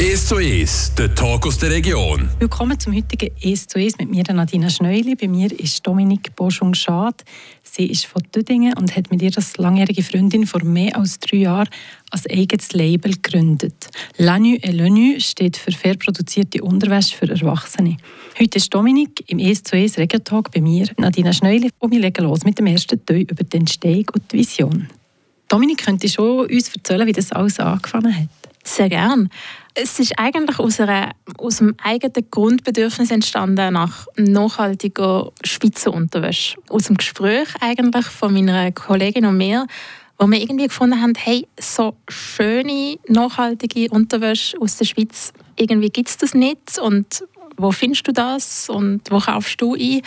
1 zu 1, der Talk aus der Region. Willkommen zum heutigen 1 zu 1 mit mir, Nadina Schneuli. Bei mir ist Dominik Boschung-Schad. Sie ist von Düdingen und hat mit ihrer langjährigen Freundin vor mehr als drei Jahren ein eigenes Label gegründet. «L'Anu et l'Onu» steht für fair produzierte Unterwäsche für Erwachsene. Heute ist Dominik im 1 zu 1 Regiotalk bei mir, Nadina Schneuli, und wir legen los mit dem ersten Teil über die Entstehung und die Vision. Dominik, könntest du uns erzählen, wie das alles angefangen hat? Sehr gern. Es ist eigentlich aus, einer, aus einem eigenen Grundbedürfnis entstanden nach nachhaltiger Schweizer Unterwäsche. Aus dem Gespräch eigentlich von meiner Kollegin und mir, wo wir irgendwie gefunden haben, hey, so schöne, nachhaltige Unterwäsche aus der Schweiz, irgendwie gibt es das nicht und wo findest du das und wo kaufst du ein?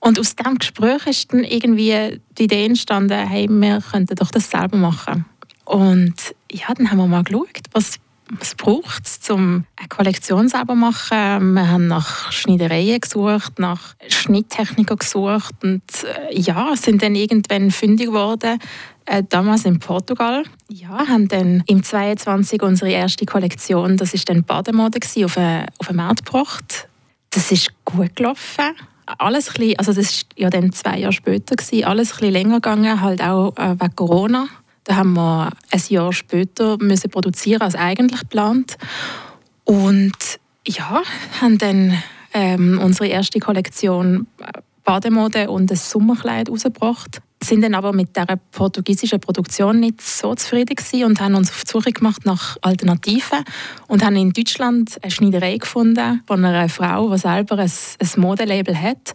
Und aus diesem Gespräch ist dann irgendwie die Idee entstanden, hey, wir könnten doch das selber machen. Und ja, dann haben wir mal geschaut, was, was braucht es, um eine Kollektion selber zu machen. Wir haben nach Schneidereien gesucht, nach Schnitttechniker gesucht und äh, ja, sind dann irgendwann fündig geworden, äh, damals in Portugal. Ja, haben dann im 22 unsere erste Kollektion, das ist dann Bademode auf einen auf Markt gebracht. Das ist gut gelaufen alles bisschen, also das war ja dann zwei Jahre später, alles ein länger gegangen, halt auch äh, wegen Corona. Da haben wir ein Jahr später müssen produzieren als eigentlich geplant. Und ja, haben dann ähm, unsere erste Kollektion äh, Bademode und ein Sommerkleid rausgebracht. Sind dann aber mit der portugiesischen Produktion nicht so zufrieden gewesen und haben uns auf die Suche gemacht nach Alternativen und haben in Deutschland eine Schneiderei gefunden von einer Frau, die selber ein, ein Modelabel hat,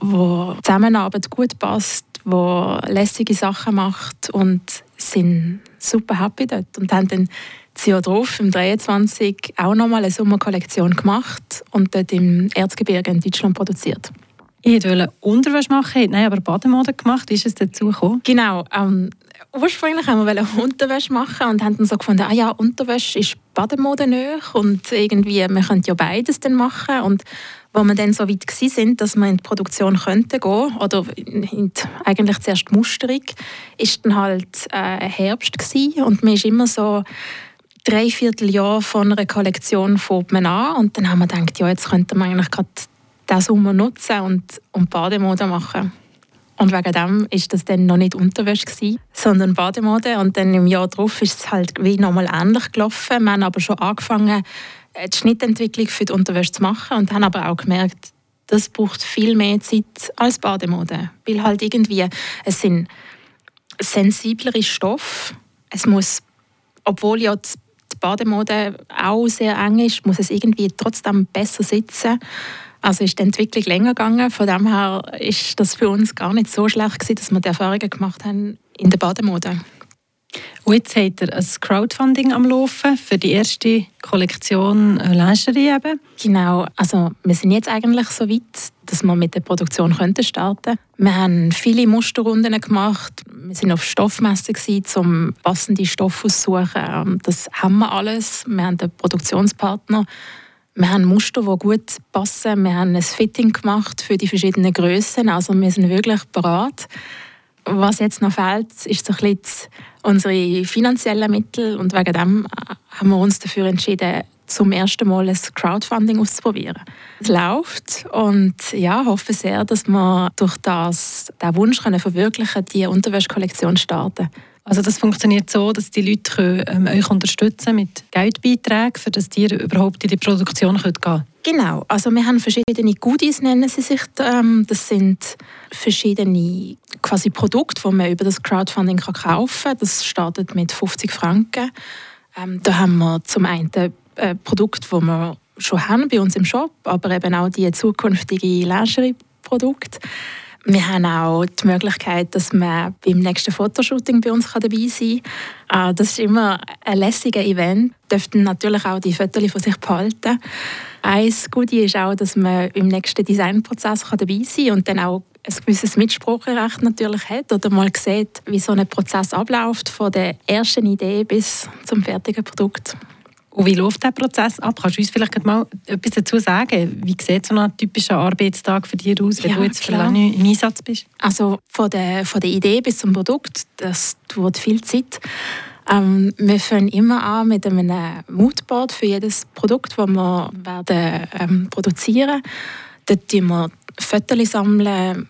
wo die Zusammenarbeit gut passt, wo lässige Sachen macht und sind super happy dort und haben dann das Jahr drauf, im 23, auch nochmal eine Sommerkollektion gemacht und dort im Erzgebirge in Deutschland produziert. Ich wollte Unterwäsche machen, nein, aber Bademode gemacht. Wie ist es dazu gekommen? Genau. Ähm, ursprünglich haben wir Unterwäsche machen und haben dann so gefunden, ah ja, Unterwäsche ist Bademode nöch und irgendwie, wir könnten ja beides dann machen und wo wir dann so weit sind, dass wir in die Produktion könnten gehen oder die, eigentlich zuerst die Musterung, ist dann halt äh, Herbst gewesen und man ist immer so drei Vierteljahr von einer Kollektion fängt an und dann haben wir gedacht, ja, jetzt könnte man eigentlich gerade den Sommer nutzen und, und Bademode machen. Und wegen dem war das dann noch nicht Unterwäsche, sondern Bademode. Und dann im Jahr darauf ist es halt wie nochmal ähnlich gelaufen. Wir haben aber schon angefangen, die Schnittentwicklung für die Unterwäsche zu machen und haben aber auch gemerkt, das braucht viel mehr Zeit als Bademode. Weil halt irgendwie, es sind sensiblere Stoffe. Es muss, obwohl ja die Bademode auch sehr eng ist, muss es irgendwie trotzdem besser sitzen. Also ist die Entwicklung länger gegangen. Von dem her ist das für uns gar nicht so schlecht gewesen, dass wir die Erfahrungen gemacht haben in der Bademode. Und jetzt habt ihr ein Crowdfunding am Laufen für die erste Kollektion äh, Lingerie eben. Genau, also wir sind jetzt eigentlich so weit, dass wir mit der Produktion könnten starten Wir haben viele Musterrunden gemacht. Wir sind auf Stoffmessen um passende Stoffe auszusuchen. Das haben wir alles. Wir haben einen Produktionspartner wir haben Muster, die gut passen. Wir haben ein Fitting gemacht für die verschiedenen Größen. Also wir sind wirklich bereit. Was jetzt noch fehlt, ist so ein bisschen unsere finanziellen Mittel. Und wegen dem haben wir uns dafür entschieden, zum ersten Mal ein Crowdfunding auszuprobieren. Es läuft und ja, hoffe sehr, dass wir durch das den Wunsch können verwirklichen die Unterwäschkollektion starten. Also das funktioniert so, dass die Leute können, ähm, euch unterstützen mit Geldbeiträgen, für dass ihr überhaupt in die Produktion könnt gehen Genau, also wir haben verschiedene Goodies, nennen sie sich. Ähm, das sind verschiedene quasi Produkte, die man über das Crowdfunding kaufen kann. Das startet mit 50 Franken. Ähm, da haben wir zum einen äh, Produkte, die wir schon haben bei uns im Shop, aber eben auch die zukünftigen Lingerie-Produkte. Wir haben auch die Möglichkeit, dass man beim nächsten Fotoshooting bei uns dabei sein kann. Äh, das ist immer ein lässiger Event. Dürften natürlich auch die Fotos von sich behalten. Ein Goodie ist auch, dass man im nächsten Designprozess dabei sein kann und dann auch ein gewisses Mitspracherecht natürlich hat oder mal sieht, wie so ein Prozess abläuft, von der ersten Idee bis zum fertigen Produkt. Und wie läuft der Prozess ab? Kannst du uns vielleicht mal etwas dazu sagen? Wie sieht so ein typischer Arbeitstag für dich aus, wenn ja, du jetzt klar. für lange im Einsatz bist? Also von der, von der Idee bis zum Produkt, das dauert viel Zeit. Ähm, wir fangen immer an mit einem Moodboard für jedes Produkt, das wir werden, ähm, produzieren. Dort sammeln wir Fotos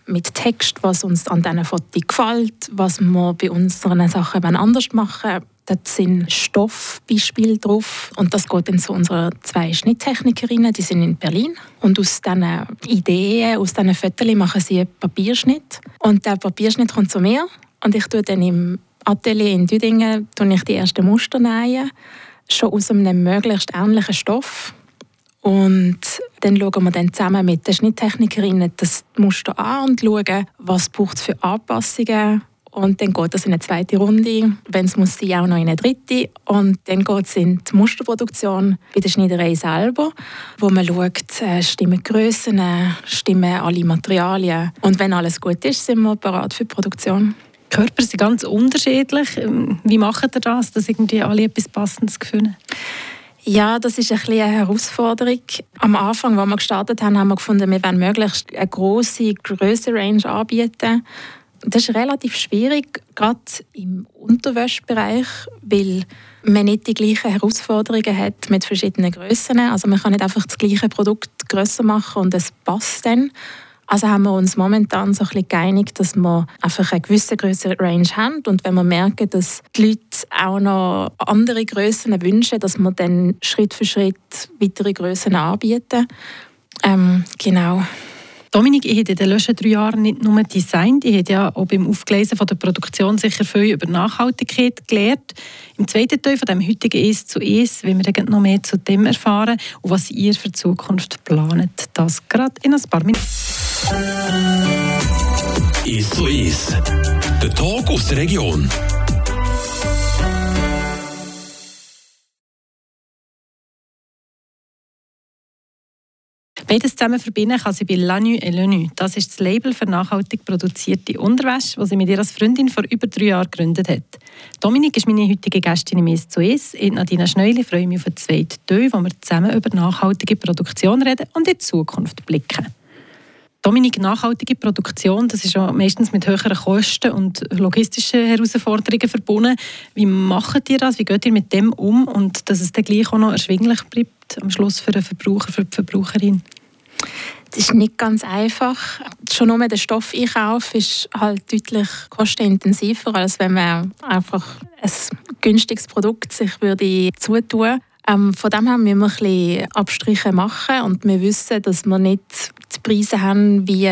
mit Text, was uns an diesen Fotos gefällt, was wir bei unseren Sachen anders machen wollen. Dort sind Stoffbeispiele drauf. Und das geht dann zu unseren zwei Schnitttechnikerinnen, die sind in Berlin. Und aus diesen Ideen, aus diesen Fotos machen sie einen Papierschnitt. Und der Papierschnitt kommt zu mir. Und ich tue dann im Atelier in Düdingen ich die ersten Muster nähen, schon aus einem möglichst ähnlichen Stoff und dann schauen wir dann zusammen mit den Schnitttechnikerinnen das Muster an und schauen, was es für Anpassungen und dann geht das in eine zweite Runde, wenn es muss sein, auch noch in eine dritte. Und dann geht es in die Musterproduktion bei der Schneiderei selber, wo man schaut, äh, stimmen Grössen, stimmen alle Materialien. Und wenn alles gut ist, sind wir bereit für die Produktion. Körper sind ganz unterschiedlich. Wie macht ihr das, dass irgendwie alle etwas Passendes finden? Ja, das ist ein eine Herausforderung. Am Anfang, als wir gestartet haben, haben wir gefunden, wir wollen möglichst eine große Größe-Range anbieten. Das ist relativ schwierig, gerade im Unterwäschbereich, weil man nicht die gleichen Herausforderungen hat mit verschiedenen Größen. Also man kann nicht einfach das gleiche Produkt größer machen und es passt dann. Also haben wir uns momentan so ein bisschen geeinigt, dass wir einfach eine gewisse größere Range haben und wenn wir merken, dass die Leute auch noch andere Größen wünschen, dass wir dann Schritt für Schritt weitere Größen anbieten. Ähm, genau. Dominik, ich habe in den letzten drei Jahren nicht nur designt, ich habe ja auch beim Aufgleisen von der Produktion sicher viel über Nachhaltigkeit gelernt. Im zweiten Teil von dem heutigen «Es zu Es» wollen wir noch mehr zu dem erfahren und was ihr für die Zukunft planet. Das gerade in ein paar Minuten. «Es zu Es», der Talk aus der Region. Beides zusammen verbinden kann sie bei Lanu et Lenu. Das ist das Label für nachhaltig produzierte Unterwäsche, das sie mit ihr als Freundin vor über drei Jahren gegründet hat. Dominik ist meine heutige Gästin im «Es zu Es». Ich, Nadina Schneuli, freue mich auf den zweiten Teil, wo wir zusammen über nachhaltige Produktion reden und in die Zukunft blicken. Dominik, nachhaltige Produktion, das ist ja meistens mit höheren Kosten und logistischen Herausforderungen verbunden. Wie macht ihr das? Wie geht ihr mit dem um? Und dass es dann gleich auch noch erschwinglich bleibt am Schluss für den Verbraucher, für die Verbraucherin? Das ist nicht ganz einfach. Schon nur der Stoffeinkauf ist halt deutlich kostenintensiver, als wenn man einfach ein günstiges Produkt sich würde zutun ähm, von dem her müssen wir ein bisschen Abstriche machen und wir wissen, dass wir nicht die Preise haben wie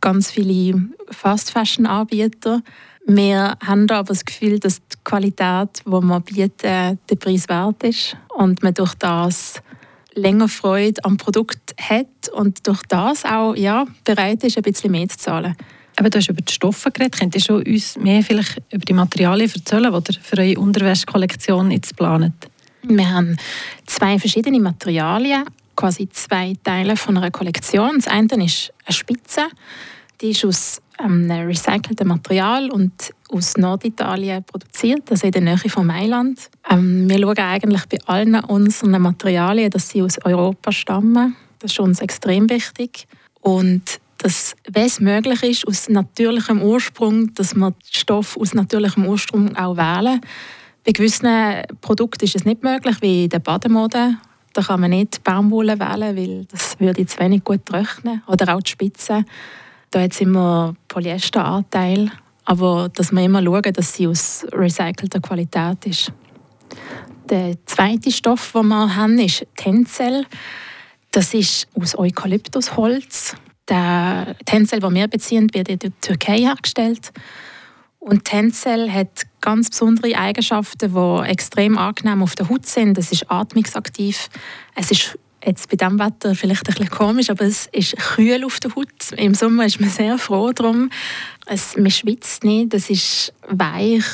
ganz viele Fast-Fashion-Anbieter. Wir haben aber das Gefühl, dass die Qualität, die wir bieten, der Preis wert ist und man durch das länger Freude am Produkt hat und durch das auch ja, bereit ist, ein bisschen mehr zu zahlen. Aber du hast über die Stoffe geredet. Könnt ihr schon uns mehr vielleicht über die Materialien erzählen, die ihr für eure Unterwäschkollektion jetzt plant? Wir haben zwei verschiedene Materialien, quasi zwei Teile von einer Kollektion. Das eine ist eine Spitze, die ist aus ähm, einem recycelten Material und aus Norditalien produziert, also in der Nähe von Mailand. Ähm, wir schauen eigentlich bei allen unseren Materialien, dass sie aus Europa stammen. Das ist uns extrem wichtig. Und dass, wenn es möglich ist, aus natürlichem Ursprung, dass wir Stoff aus natürlichem Ursprung auch wählen. Bei gewissen Produkten ist es nicht möglich, wie in der Bademode. Da kann man nicht Baumwolle wählen, weil das würde zu wenig gut trocknen. Oder auch die Spitze. Da hat es immer Polyesteranteil. Aber dass wir immer schauen, dass sie aus recycelter Qualität ist. Der zweite Stoff, den wir haben, ist Tencel. Das ist aus Eukalyptusholz. Der Tencel, den wir beziehen, wird in der Türkei hergestellt. Und Tencel hat ganz besondere Eigenschaften, die extrem angenehm auf der Haut sind. Es ist atmungsaktiv. Es ist jetzt bei diesem Wetter vielleicht ein bisschen komisch, aber es ist kühl auf der Haut. Im Sommer ist man sehr froh darum. Es, man schwitzt nicht, es ist weich.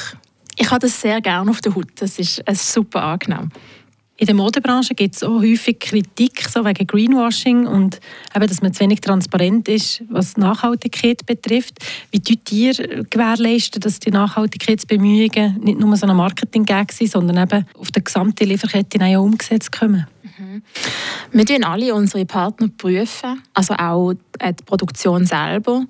Ich habe das sehr gerne auf der Haut. Das ist super angenehm. In der Modebranche gibt es auch häufig Kritik so wegen Greenwashing und eben, dass man zu wenig transparent ist, was Nachhaltigkeit betrifft. Wie tut ihr gewährleisten, dass die Nachhaltigkeitsbemühungen nicht nur so ein Marketing-Gag sind, sondern eben auf der gesamten Lieferkette auch umgesetzt kommen? Mhm. Wir prüfen alle unsere Partner, prüfen, also auch die Produktion selber.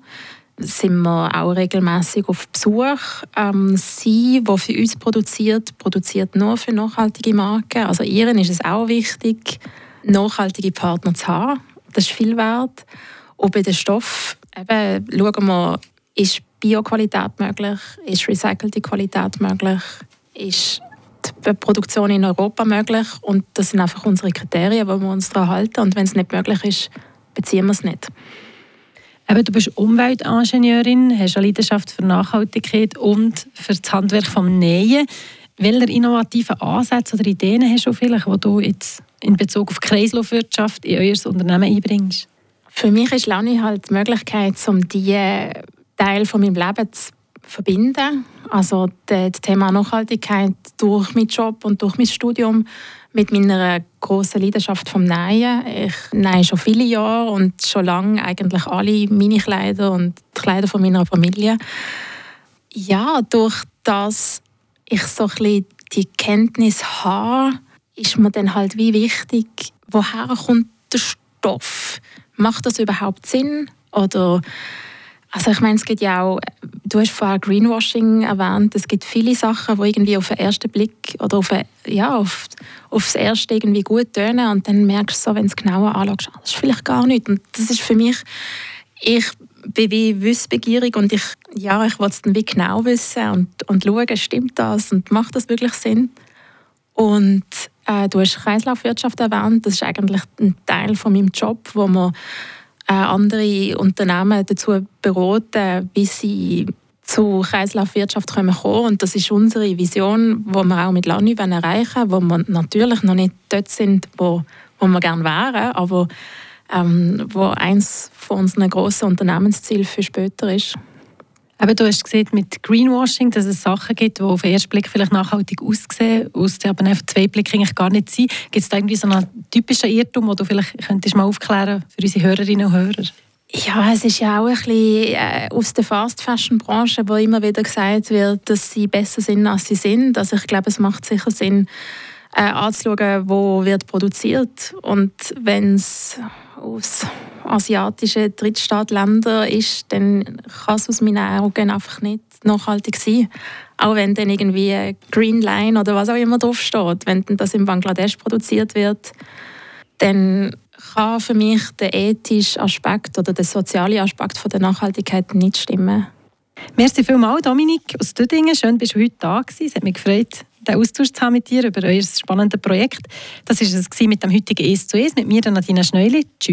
Sind wir auch regelmäßig auf Besuch. Ähm, sie, die für uns produziert, produziert nur für nachhaltige Marken. Also ihren ist es auch wichtig, nachhaltige Partner zu haben. Das ist viel wert. Und bei den Stoffen eben, schauen wir, ist Bioqualität möglich, ist recycelte Qualität möglich, ist die Produktion in Europa möglich und das sind einfach unsere Kriterien, wo wir uns daran halten und wenn es nicht möglich ist, beziehen wir es nicht. Eben, du bist Umweltingenieurin, hast eine Leidenschaft für Nachhaltigkeit und für das Handwerk vom Nähen. Welche innovativen Ansätze oder Ideen hast du vielleicht, die du jetzt in Bezug auf Kreislaufwirtschaft in euer Unternehmen einbringst? Für mich ist Lani halt die Möglichkeit, um diese Teil von meinem Leben zu verbinden. Also das Thema Nachhaltigkeit durch meinen Job und durch mein Studium mit meiner großen Leidenschaft vom Nähen. Ich nähe schon viele Jahre und schon lange eigentlich alle meine Kleider und die Kleider von meiner Familie. Ja, durch das ich so ein die Kenntnis habe, ist mir dann halt wie wichtig, woher kommt der Stoff? Macht das überhaupt Sinn? Oder also ich meine, es gibt ja auch, du hast vorher Greenwashing erwähnt, es gibt viele Sachen, die irgendwie auf den ersten Blick oder auf, ja, auf, aufs erste irgendwie gut tönen und dann merkst du so, wenn du es genauer anschaust, ah, das ist vielleicht gar nicht. Und das ist für mich, ich bin wie wissbegierig und ich, ja, ich will es dann wie genau wissen und, und schauen, stimmt das und macht das wirklich Sinn? Und äh, du hast Kreislaufwirtschaft erwähnt, das ist eigentlich ein Teil von meinem Job, wo man andere Unternehmen dazu beraten, wie sie zu Kreislaufwirtschaft kommen können. Und das ist unsere Vision, die wir auch mit Lani erreichen wollen, wo wir natürlich noch nicht dort sind, wo, wo wir gerne wären, aber ähm, wo eins von unseren grossen Unternehmenszielen für später ist. Eben, du hast gesehen mit Greenwashing, dass es Sachen gibt, die auf den ersten Blick vielleicht nachhaltig aussehen, aus aber auf zwei Blick eigentlich gar nicht sind. Gibt es da irgendwie so einen typischen Irrtum, den du vielleicht könntest mal aufklären für unsere Hörerinnen und Hörer? Ja, es ist ja auch ein bisschen äh, aus der Fast-Fashion-Branche, wo immer wieder gesagt wird, dass sie besser sind, als sie sind. Also ich glaube, es macht sicher Sinn, äh, anzuschauen, wo wird produziert und wenn es aus asiatischen Drittstaatländern ist, dann kann es aus meinen Augen einfach nicht nachhaltig sein. Auch wenn dann irgendwie Green Line oder was auch immer draufsteht. Wenn das in Bangladesch produziert wird, dann kann für mich der ethische Aspekt oder der soziale Aspekt von der Nachhaltigkeit nicht stimmen. Merci vielmals, Dominik aus Dödingen. Schön, dass du heute da warst. Es hat mich gefreut, den Austausch zu haben mit dir über euer spannendes Projekt. Das war es mit dem heutigen «Es zu Es» mit mir, Nadine Schneuli. Tschüss.